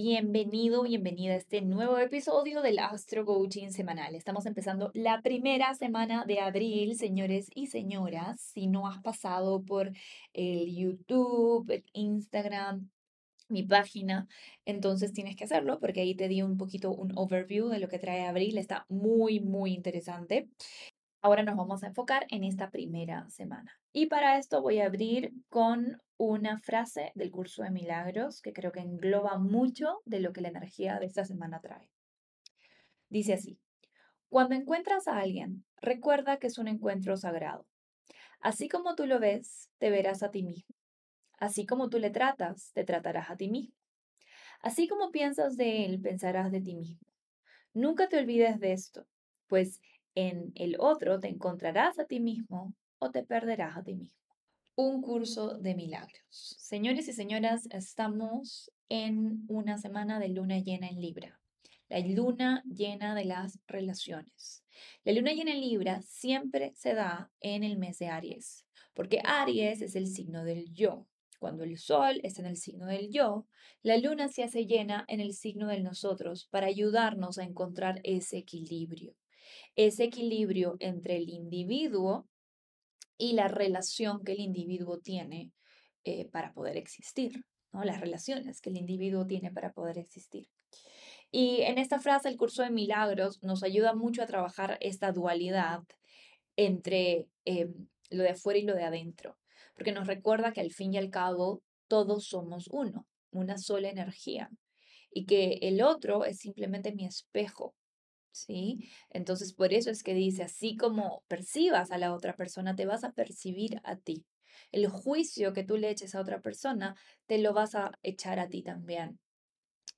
Bienvenido, bienvenida a este nuevo episodio del Astro Coaching semanal. Estamos empezando la primera semana de abril, señores y señoras. Si no has pasado por el YouTube, el Instagram, mi página, entonces tienes que hacerlo porque ahí te di un poquito un overview de lo que trae abril. Está muy, muy interesante. Ahora nos vamos a enfocar en esta primera semana. Y para esto voy a abrir con una frase del curso de milagros que creo que engloba mucho de lo que la energía de esta semana trae. Dice así, cuando encuentras a alguien, recuerda que es un encuentro sagrado. Así como tú lo ves, te verás a ti mismo. Así como tú le tratas, te tratarás a ti mismo. Así como piensas de él, pensarás de ti mismo. Nunca te olvides de esto, pues en el otro te encontrarás a ti mismo o te perderás a ti mismo. Un curso de milagros. Señores y señoras, estamos en una semana de luna llena en Libra. La luna llena de las relaciones. La luna llena en Libra siempre se da en el mes de Aries, porque Aries es el signo del yo. Cuando el sol está en el signo del yo, la luna se hace llena en el signo del nosotros para ayudarnos a encontrar ese equilibrio ese equilibrio entre el individuo y la relación que el individuo tiene eh, para poder existir, ¿no? las relaciones que el individuo tiene para poder existir. Y en esta frase, el curso de milagros nos ayuda mucho a trabajar esta dualidad entre em, lo de afuera y lo de adentro, porque nos recuerda que al fin y al cabo todos somos uno, una sola energía, y que el otro es simplemente mi espejo, ¿sí? Entonces, por eso es que dice, así como percibas a la otra persona, te vas a percibir a ti. El juicio que tú le eches a otra persona, te lo vas a echar a ti también.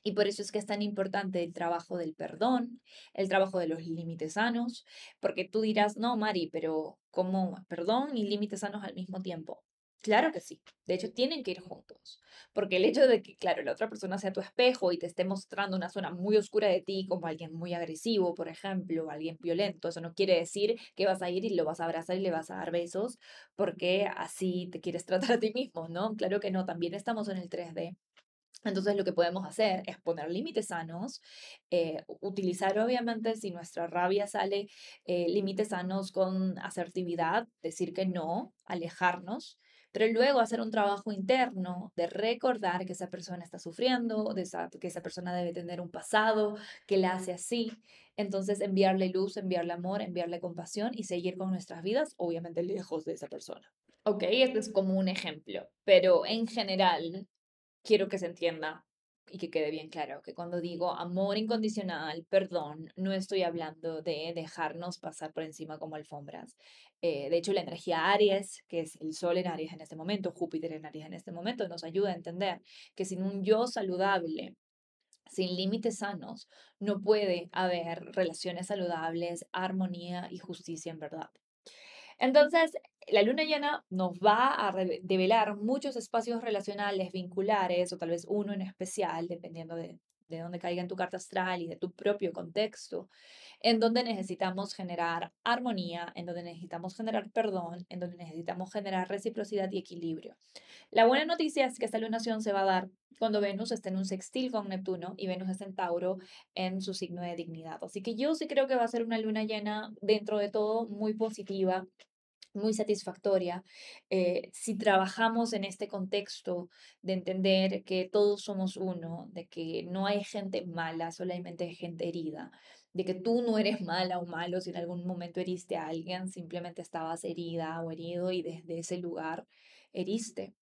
Y por eso es que es tan importante el trabajo del perdón, el trabajo de los límites sanos, porque tú dirás, no, Mari, pero ¿cómo perdón y límites sanos al mismo tiempo? Claro que sí. De hecho, tienen que ir juntos. Porque el hecho de que, claro, la otra persona sea tu espejo y te esté mostrando una zona muy oscura de ti, como alguien muy agresivo, por ejemplo, o alguien violento, eso no quiere decir que vas a ir y lo vas a abrazar y le vas a dar besos, porque así te quieres tratar a ti mismo, ¿no? Claro que no, también estamos en el 3D. Entonces lo que podemos hacer es poner límites sanos, eh, utilizar obviamente si nuestra rabia sale, eh, límites sanos con asertividad, decir que no, alejarnos, pero luego hacer un trabajo interno de recordar que esa persona está sufriendo, que esa persona debe tener un pasado que la hace así. Entonces enviarle luz, enviarle amor, enviarle compasión y seguir con nuestras vidas, obviamente lejos de esa persona. Ok, este es como un ejemplo, pero en general quiero que se entienda y que quede bien claro que cuando digo amor incondicional, perdón, no estoy hablando de dejarnos pasar por encima como alfombras. Eh, de hecho, la energía Aries, que es el Sol en Aries en este momento, Júpiter en Aries en este momento, nos ayuda a entender que sin un yo saludable, sin límites sanos, no puede haber relaciones saludables, armonía y justicia en verdad. Entonces, la luna llena nos va a develar muchos espacios relacionales, vinculares, o tal vez uno en especial, dependiendo de, de dónde caiga en tu carta astral y de tu propio contexto, en donde necesitamos generar armonía, en donde necesitamos generar perdón, en donde necesitamos generar reciprocidad y equilibrio. La buena noticia es que esta lunación se va a dar cuando Venus esté en un sextil con Neptuno y Venus está en Tauro en su signo de dignidad. Así que yo sí creo que va a ser una luna llena dentro de todo muy positiva, muy satisfactoria eh, si trabajamos en este contexto de entender que todos somos uno, de que no hay gente mala, solamente hay gente herida, de que tú no eres mala o malo si en algún momento heriste a alguien, simplemente estabas herida o herido y desde ese lugar heriste.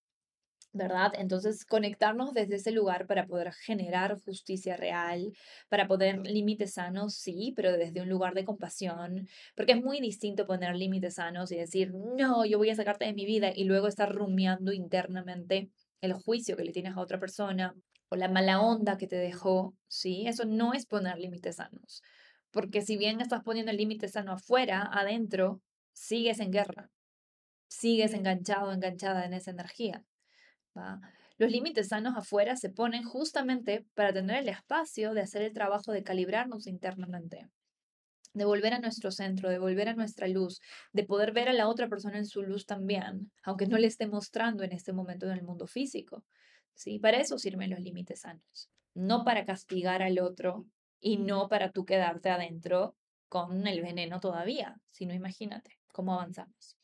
¿Verdad? Entonces, conectarnos desde ese lugar para poder generar justicia real, para poner límites sanos, sí, pero desde un lugar de compasión, porque es muy distinto poner límites sanos y decir, no, yo voy a sacarte de mi vida y luego estar rumiando internamente el juicio que le tienes a otra persona o la mala onda que te dejó, ¿sí? Eso no es poner límites sanos. Porque si bien estás poniendo el límite sano afuera, adentro, sigues en guerra. Sigues enganchado, enganchada en esa energía. Los límites sanos afuera se ponen justamente para tener el espacio de hacer el trabajo de calibrarnos internamente de volver a nuestro centro, de volver a nuestra luz, de poder ver a la otra persona en su luz también, aunque no le esté mostrando en este momento en el mundo físico. ¿sí? Para eso sirven los límites sanos, no para castigar al otro y no para tú quedarte adentro con el veneno todavía, sino imagínate cómo avanzamos.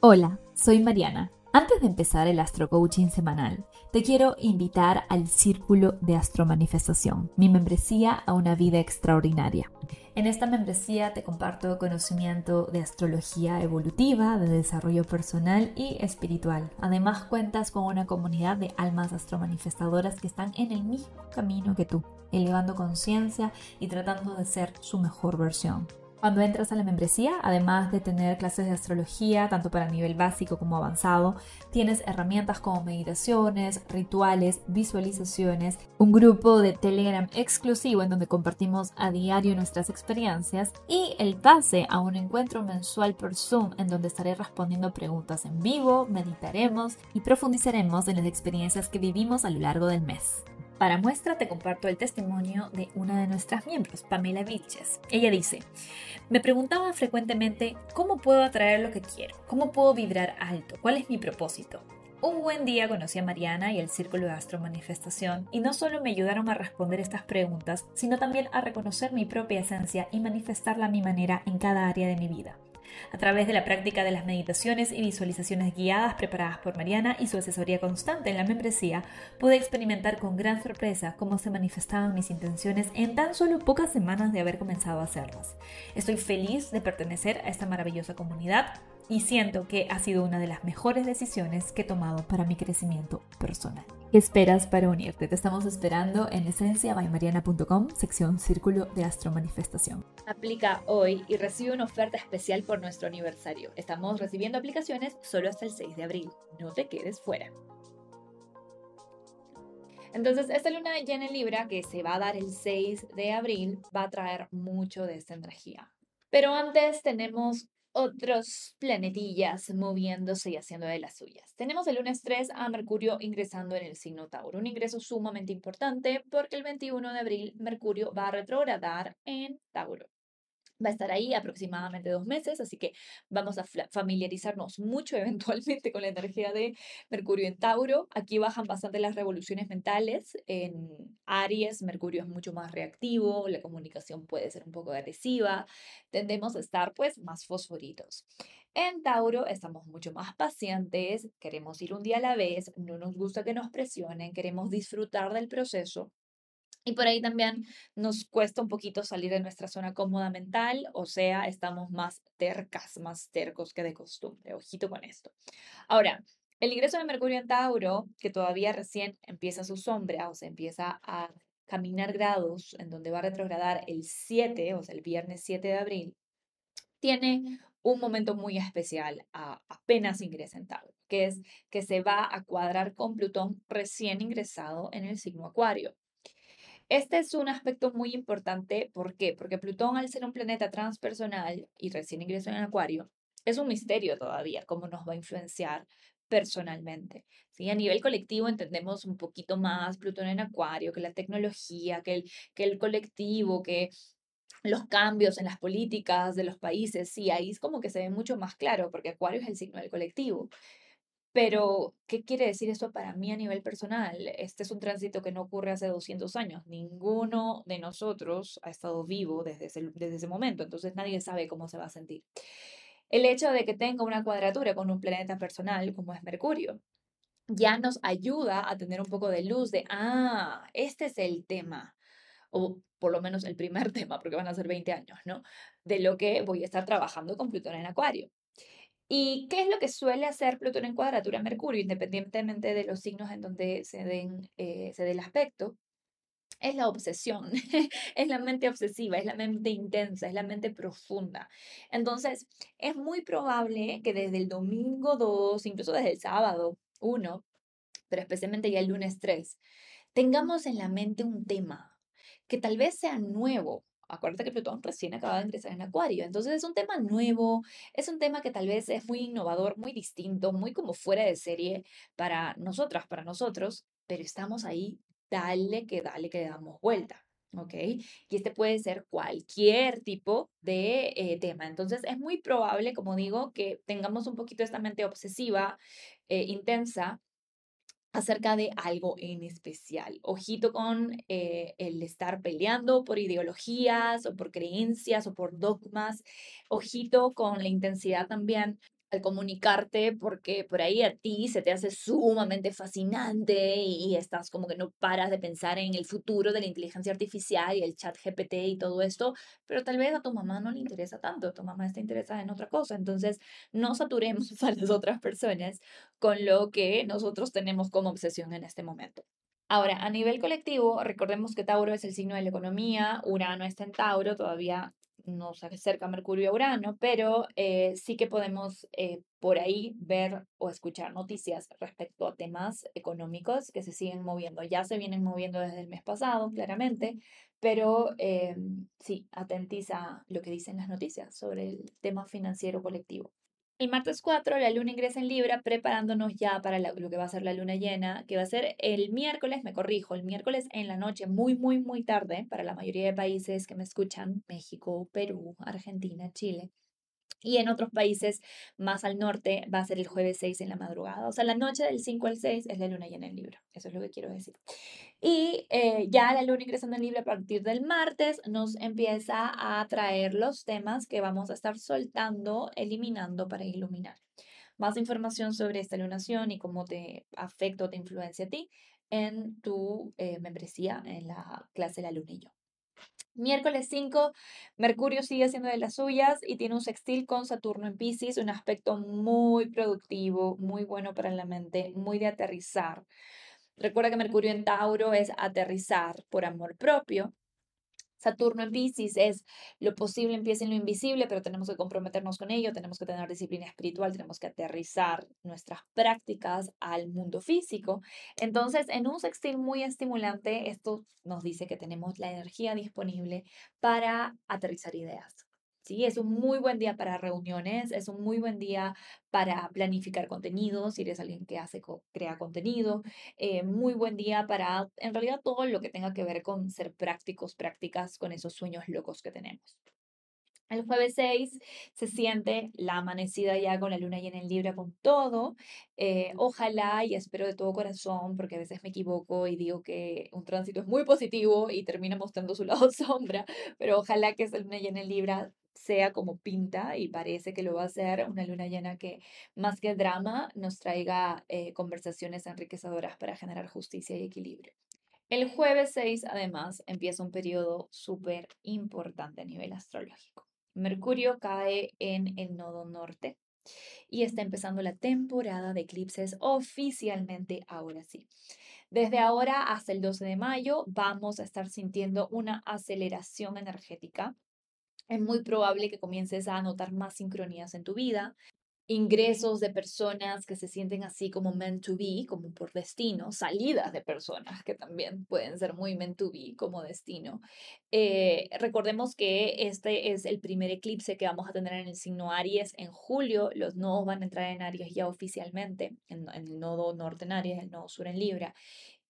Hola, soy Mariana antes de empezar el Astro Coaching semanal, te quiero invitar al Círculo de Astromanifestación, mi membresía a una vida extraordinaria. En esta membresía te comparto conocimiento de astrología evolutiva, de desarrollo personal y espiritual. Además cuentas con una comunidad de almas astromanifestadoras que están en el mismo camino que tú, elevando conciencia y tratando de ser su mejor versión. Cuando entras a la membresía, además de tener clases de astrología, tanto para nivel básico como avanzado, tienes herramientas como meditaciones, rituales, visualizaciones, un grupo de Telegram exclusivo en donde compartimos a diario nuestras experiencias y el pase a un encuentro mensual por Zoom en donde estaré respondiendo preguntas en vivo, meditaremos y profundizaremos en las experiencias que vivimos a lo largo del mes. Para muestra te comparto el testimonio de una de nuestras miembros, Pamela Viches. Ella dice, me preguntaba frecuentemente cómo puedo atraer lo que quiero, cómo puedo vibrar alto, cuál es mi propósito. Un buen día conocí a Mariana y el Círculo de Astro Manifestación y no solo me ayudaron a responder estas preguntas, sino también a reconocer mi propia esencia y manifestarla a mi manera en cada área de mi vida a través de la práctica de las meditaciones y visualizaciones guiadas preparadas por Mariana y su asesoría constante en la membresía, pude experimentar con gran sorpresa cómo se manifestaban mis intenciones en tan solo pocas semanas de haber comenzado a hacerlas. Estoy feliz de pertenecer a esta maravillosa comunidad y siento que ha sido una de las mejores decisiones que he tomado para mi crecimiento personal. ¿Qué esperas para unirte? Te estamos esperando en esenciabaymariana.com, sección Círculo de Astromanifestación. Aplica hoy y recibe una oferta especial por nuestro aniversario. Estamos recibiendo aplicaciones solo hasta el 6 de abril. No te quedes fuera. Entonces, esta luna llena en Libra, que se va a dar el 6 de abril, va a traer mucho de esta energía. Pero antes tenemos otros planetillas moviéndose y haciendo de las suyas. Tenemos el lunes 3 a Mercurio ingresando en el signo Tauro, un ingreso sumamente importante porque el 21 de abril Mercurio va a retrogradar en Tauro va a estar ahí aproximadamente dos meses, así que vamos a familiarizarnos mucho eventualmente con la energía de Mercurio en Tauro. Aquí bajan bastante las revoluciones mentales. En Aries, Mercurio es mucho más reactivo, la comunicación puede ser un poco agresiva, tendemos a estar pues más fosforitos. En Tauro estamos mucho más pacientes, queremos ir un día a la vez, no nos gusta que nos presionen, queremos disfrutar del proceso y por ahí también nos cuesta un poquito salir de nuestra zona cómoda mental, o sea, estamos más tercas, más tercos que de costumbre. Ojito con esto. Ahora, el ingreso de Mercurio en Tauro, que todavía recién empieza su sombra, o sea, empieza a caminar grados, en donde va a retrogradar el 7, o sea, el viernes 7 de abril, tiene un momento muy especial apenas ingresa en Tauro, que es que se va a cuadrar con Plutón recién ingresado en el signo Acuario. Este es un aspecto muy importante. ¿Por qué? Porque Plutón, al ser un planeta transpersonal y recién ingresó en Acuario, es un misterio todavía cómo nos va a influenciar personalmente. ¿sí? A nivel colectivo entendemos un poquito más Plutón en Acuario, que la tecnología, que el, que el colectivo, que los cambios en las políticas de los países, sí, ahí es como que se ve mucho más claro, porque Acuario es el signo del colectivo. Pero, ¿qué quiere decir eso para mí a nivel personal? Este es un tránsito que no ocurre hace 200 años. Ninguno de nosotros ha estado vivo desde ese, desde ese momento, entonces nadie sabe cómo se va a sentir. El hecho de que tenga una cuadratura con un planeta personal como es Mercurio ya nos ayuda a tener un poco de luz de, ah, este es el tema, o por lo menos el primer tema, porque van a ser 20 años, ¿no? De lo que voy a estar trabajando con Plutón en Acuario. ¿Y qué es lo que suele hacer Plutón en cuadratura a Mercurio, independientemente de los signos en donde se, den, eh, se dé el aspecto? Es la obsesión, es la mente obsesiva, es la mente intensa, es la mente profunda. Entonces, es muy probable que desde el domingo 2, incluso desde el sábado 1, pero especialmente ya el lunes 3, tengamos en la mente un tema que tal vez sea nuevo. Acuérdate que Plutón recién acaba de ingresar en Acuario, entonces es un tema nuevo, es un tema que tal vez es muy innovador, muy distinto, muy como fuera de serie para nosotras, para nosotros, pero estamos ahí, dale que dale que damos vuelta. ¿ok? Y este puede ser cualquier tipo de eh, tema. Entonces es muy probable, como digo, que tengamos un poquito esta mente obsesiva, eh, intensa, acerca de algo en especial. Ojito con eh, el estar peleando por ideologías o por creencias o por dogmas. Ojito con la intensidad también al comunicarte porque por ahí a ti se te hace sumamente fascinante y, estás como que no paras de pensar en el futuro de la inteligencia artificial y el chat GPT y todo esto, pero tal vez a tu mamá no le interesa tanto, tu mamá está interesada en otra cosa, entonces no saturemos a las otras personas con lo que nosotros tenemos como obsesión en este momento. Ahora, a nivel colectivo, recordemos que Tauro es el signo de la economía, Urano está en Tauro, todavía no se acerca Mercurio a Urano, pero eh, sí que podemos eh, por ahí ver o escuchar noticias respecto a temas económicos que se siguen moviendo. Ya se vienen moviendo desde el mes pasado, claramente, pero eh, sí, atentiza lo que dicen las noticias sobre el tema financiero colectivo. El martes 4 la luna ingresa en Libra preparándonos ya para lo que va a ser la luna llena, que va a ser el miércoles, me corrijo, el miércoles en la noche, muy, muy, muy tarde para la mayoría de países que me escuchan, México, Perú, Argentina, Chile. Y en otros países más al norte va a ser el jueves 6 en la madrugada. O sea, la noche del 5 al 6 es la luna llena en Libra. Eso es lo que quiero decir. Y eh, ya la luna ingresando en Libra a partir del martes nos empieza a traer los temas que vamos a estar soltando, eliminando para iluminar. Más información sobre esta lunación y cómo te afecta o te influencia a ti en tu eh, membresía en la clase La Luna y yo. Miércoles 5, Mercurio sigue haciendo de las suyas y tiene un sextil con Saturno en Pisces, un aspecto muy productivo, muy bueno para la mente, muy de aterrizar. Recuerda que Mercurio en Tauro es aterrizar por amor propio Saturno en Pisces es lo posible empieza en lo invisible, pero tenemos que comprometernos con ello, tenemos que tener disciplina espiritual, tenemos que aterrizar nuestras prácticas al mundo físico. Entonces, en un sextil muy estimulante, esto nos dice que tenemos la energía disponible para aterrizar ideas. ¿Sí? Es un muy buen día para reuniones, es un muy buen día para planificar contenidos, si eres alguien que hace, crea contenido, eh, muy buen día para, en realidad, todo lo que tenga que ver con ser prácticos, prácticas con esos sueños locos que tenemos. El jueves 6 se siente la amanecida ya con la luna llena en Libra con todo. Eh, ojalá y espero de todo corazón, porque a veces me equivoco y digo que un tránsito es muy positivo y termina mostrando su lado sombra, pero ojalá que esa luna llena en Libra sea como pinta y parece que lo va a ser, una luna llena que más que drama nos traiga eh, conversaciones enriquecedoras para generar justicia y equilibrio. El jueves 6, además, empieza un periodo súper importante a nivel astrológico. Mercurio cae en el nodo norte y está empezando la temporada de eclipses oficialmente ahora sí. Desde ahora hasta el 12 de mayo vamos a estar sintiendo una aceleración energética es muy probable que comiences a notar más sincronías en tu vida, ingresos de personas que se sienten así como meant to be, como por destino, salidas de personas que también pueden ser muy meant to be como destino. Eh, recordemos que este es el primer eclipse que vamos a tener en el signo Aries en julio. Los nodos van a entrar en Aries ya oficialmente, en, en el nodo norte en Aries, el nodo sur en Libra.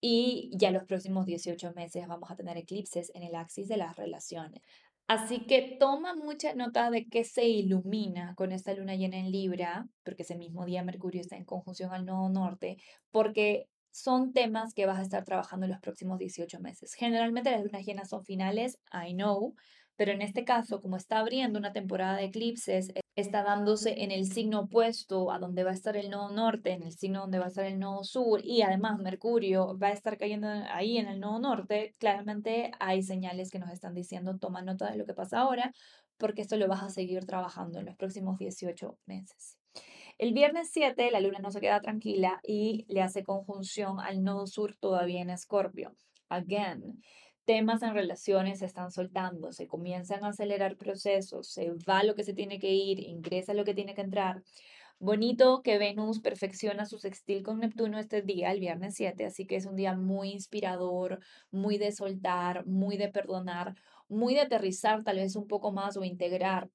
Y ya los próximos 18 meses vamos a tener eclipses en el axis de las relaciones. Así que toma mucha nota de que se ilumina con esta luna llena en Libra, porque ese mismo día Mercurio está en conjunción al nodo norte, porque son temas que vas a estar trabajando en los próximos 18 meses. Generalmente las lunas llenas son finales, I know, pero en este caso, como está abriendo una temporada de eclipses, está dándose en el signo opuesto a donde va a estar el nodo norte, en el signo donde va a estar el nodo sur, y además Mercurio va a estar cayendo ahí en el nodo norte, claramente hay señales que nos están diciendo, toma nota de lo que pasa ahora, porque esto lo vas a seguir trabajando en los próximos 18 meses. El viernes 7 la luna no se queda tranquila y le hace conjunción al nodo sur todavía en Escorpio. Again, temas en relaciones se están soltando, se comienzan a acelerar procesos, se va lo que se tiene que ir, ingresa lo que tiene que entrar. Bonito que Venus perfecciona su sextil con Neptuno este día, el viernes 7, así que es un día muy inspirador, muy de soltar, muy de perdonar, muy de aterrizar tal vez un poco más o integrar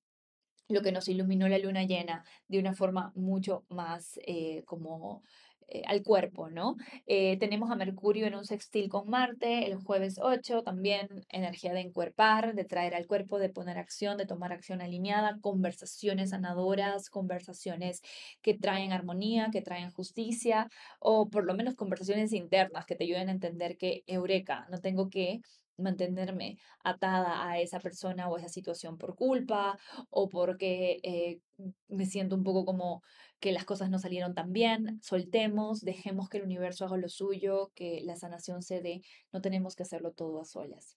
lo que nos iluminó la luna llena de una forma mucho más eh, como eh, al cuerpo, ¿no? Eh, tenemos a Mercurio en un sextil con Marte el jueves 8, también energía de encuerpar, de traer al cuerpo, de poner acción, de tomar acción alineada, conversaciones sanadoras, conversaciones que traen armonía, que traen justicia, o por lo menos conversaciones internas que te ayuden a entender que, eureka, no tengo que mantenerme atada a esa persona o esa situación por culpa o porque eh, me siento un poco como que las cosas no salieron tan bien. Soltemos, dejemos que el universo haga lo suyo, que la sanación se dé, no tenemos que hacerlo todo a solas.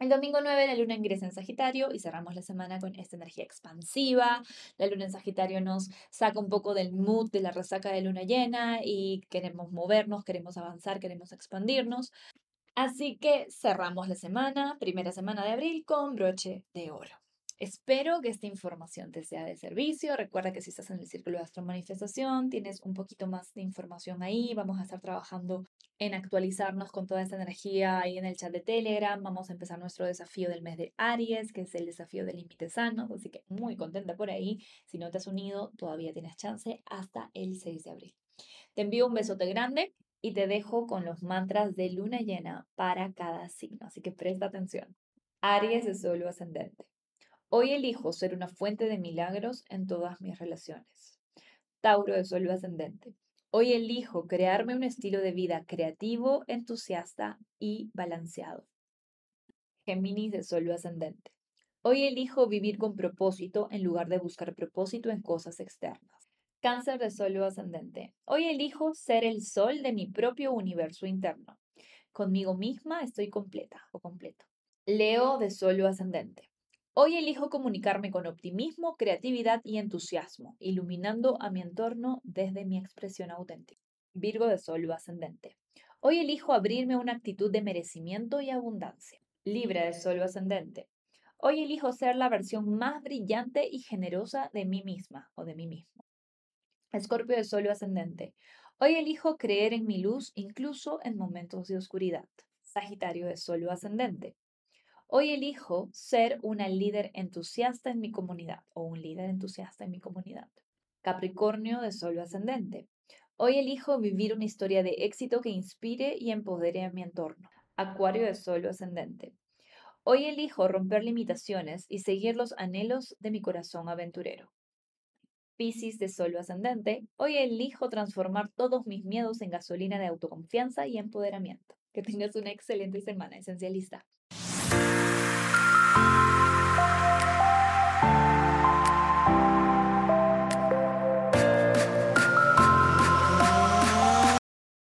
El domingo 9 la luna ingresa en Sagitario y cerramos la semana con esta energía expansiva. La luna en Sagitario nos saca un poco del mood de la resaca de luna llena y queremos movernos, queremos avanzar, queremos expandirnos. Así que cerramos la semana, primera semana de abril, con broche de oro. Espero que esta información te sea de servicio. Recuerda que si estás en el círculo de Astro Manifestación, tienes un poquito más de información ahí. Vamos a estar trabajando en actualizarnos con toda esta energía ahí en el chat de Telegram. Vamos a empezar nuestro desafío del mes de Aries, que es el desafío del límite sano. Así que muy contenta por ahí. Si no te has unido, todavía tienes chance hasta el 6 de abril. Te envío un besote grande y te dejo con los mantras de luna llena para cada signo, así que presta atención. Aries de solo ascendente. Hoy elijo ser una fuente de milagros en todas mis relaciones. Tauro de solo ascendente. Hoy elijo crearme un estilo de vida creativo, entusiasta y balanceado. Géminis de solo ascendente. Hoy elijo vivir con propósito en lugar de buscar propósito en cosas externas. Cáncer de Sol ascendente. Hoy elijo ser el sol de mi propio universo interno. Conmigo misma estoy completa o completo. Leo de Sol ascendente. Hoy elijo comunicarme con optimismo, creatividad y entusiasmo, iluminando a mi entorno desde mi expresión auténtica. Virgo de Sol ascendente. Hoy elijo abrirme a una actitud de merecimiento y abundancia. Libra de Sol ascendente. Hoy elijo ser la versión más brillante y generosa de mí misma o de mí mismo. Escorpio de Sol ascendente. Hoy elijo creer en mi luz incluso en momentos de oscuridad. Sagitario de Sol ascendente. Hoy elijo ser una líder entusiasta en mi comunidad o un líder entusiasta en mi comunidad. Capricornio de Sol ascendente. Hoy elijo vivir una historia de éxito que inspire y empodere a mi entorno. Acuario de Sol ascendente. Hoy elijo romper limitaciones y seguir los anhelos de mi corazón aventurero. Piscis de Sol ascendente, hoy elijo transformar todos mis miedos en gasolina de autoconfianza y empoderamiento. Que tengas una excelente semana, esencialista.